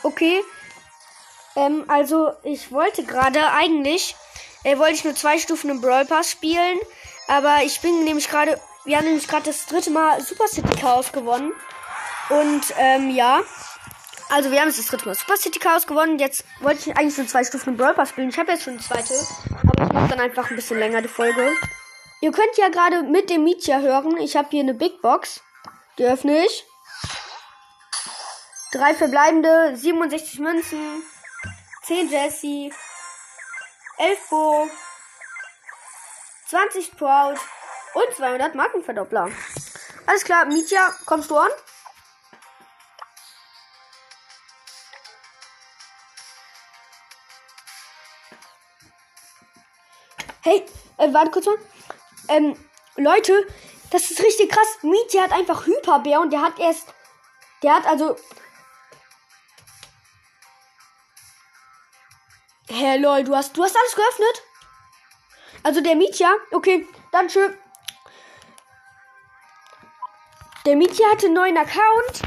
S1: Okay. Ähm, also, ich wollte gerade eigentlich, äh, wollte ich nur zwei Stufen im Brawl Pass spielen. Aber ich bin nämlich gerade, wir haben nämlich gerade das dritte Mal Super City Chaos gewonnen. Und, ähm, ja. Also, wir haben jetzt das dritte Mal Super City Chaos gewonnen. Jetzt wollte ich eigentlich nur zwei Stufen im Brawl Pass spielen. Ich habe jetzt schon die zweite. Aber ich mache dann einfach ein bisschen länger die Folge. Ihr könnt ja gerade mit dem Mietja hören. Ich habe hier eine Big Box. Die öffne ich. Drei verbleibende, 67 Münzen, 10 Jesse, 11 Bo, 20 Sprout und 200 Markenverdoppler. Alles klar, Mietja, kommst du an? Hey, äh, warte kurz mal. Ähm, Leute, das ist richtig krass. Mietja hat einfach Hyperbär und der hat erst. Der hat also. Hä, lol, du hast, du hast alles geöffnet? Also der Mietja, okay, dann schön. Der Mietja hatte einen neuen Account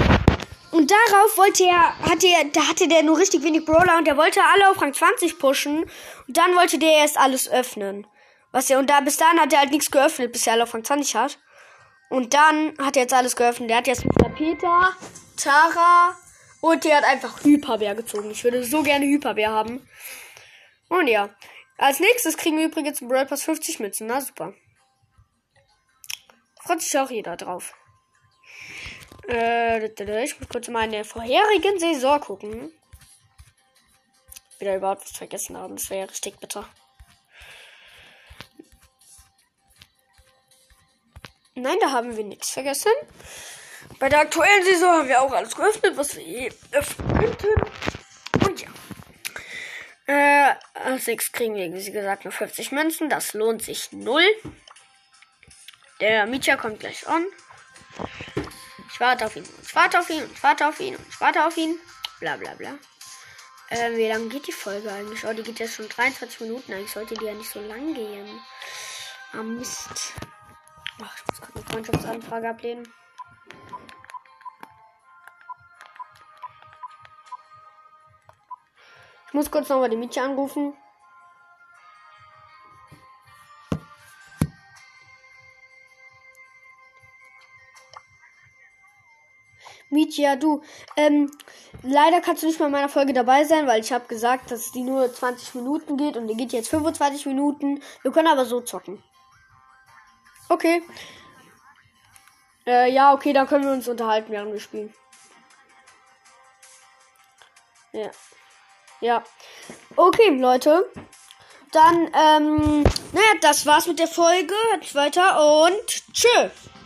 S1: und darauf wollte er, hatte er, da hatte der nur richtig wenig Brawler und der wollte alle auf Rang 20 pushen. Und dann wollte der erst alles öffnen. Was er, und da bis dahin hat er halt nichts geöffnet, bis er alle auf Rang 20 hat. Und dann hat er jetzt alles geöffnet. Der hat jetzt Mr. Peter, Tara und der hat einfach Hyperbär gezogen. Ich würde so gerne Hyperbär haben. Und ja. Als nächstes kriegen wir übrigens im Brawl Pass 50 Mützen. Na super. Freut sich auch jeder drauf. Äh, ich muss kurz mal in der vorherigen Saison gucken. Wieder überhaupt was vergessen haben. Das wäre richtig bitter. Nein, da haben wir nichts vergessen. Bei der aktuellen Saison haben wir auch alles geöffnet, was wir je öffnen könnten. Äh, als nächstes kriegen wir, wie gesagt, nur 50 Münzen. Das lohnt sich null. Der Mietja kommt gleich an. Ich warte auf ihn, ich warte auf ihn, ich warte auf ihn, ich warte auf ihn. Bla bla bla. Äh, wie lange geht die Folge eigentlich? Oh, die geht jetzt schon 23 Minuten. Eigentlich sollte die ja nicht so lang gehen. Ah, Mist. Ach, ich muss gerade eine Freundschaftsanfrage ablehnen. Ich muss kurz nochmal die Mietje anrufen. Mietja, du, ähm, leider kannst du nicht in meiner Folge dabei sein, weil ich habe gesagt, dass die nur 20 Minuten geht und die geht jetzt 25 Minuten. Wir können aber so zocken. Okay. Äh, ja, okay, dann können wir uns unterhalten, während wir spielen. Ja. Ja. Okay, Leute. Dann, ähm, naja, das war's mit der Folge. Hört weiter und tschüss.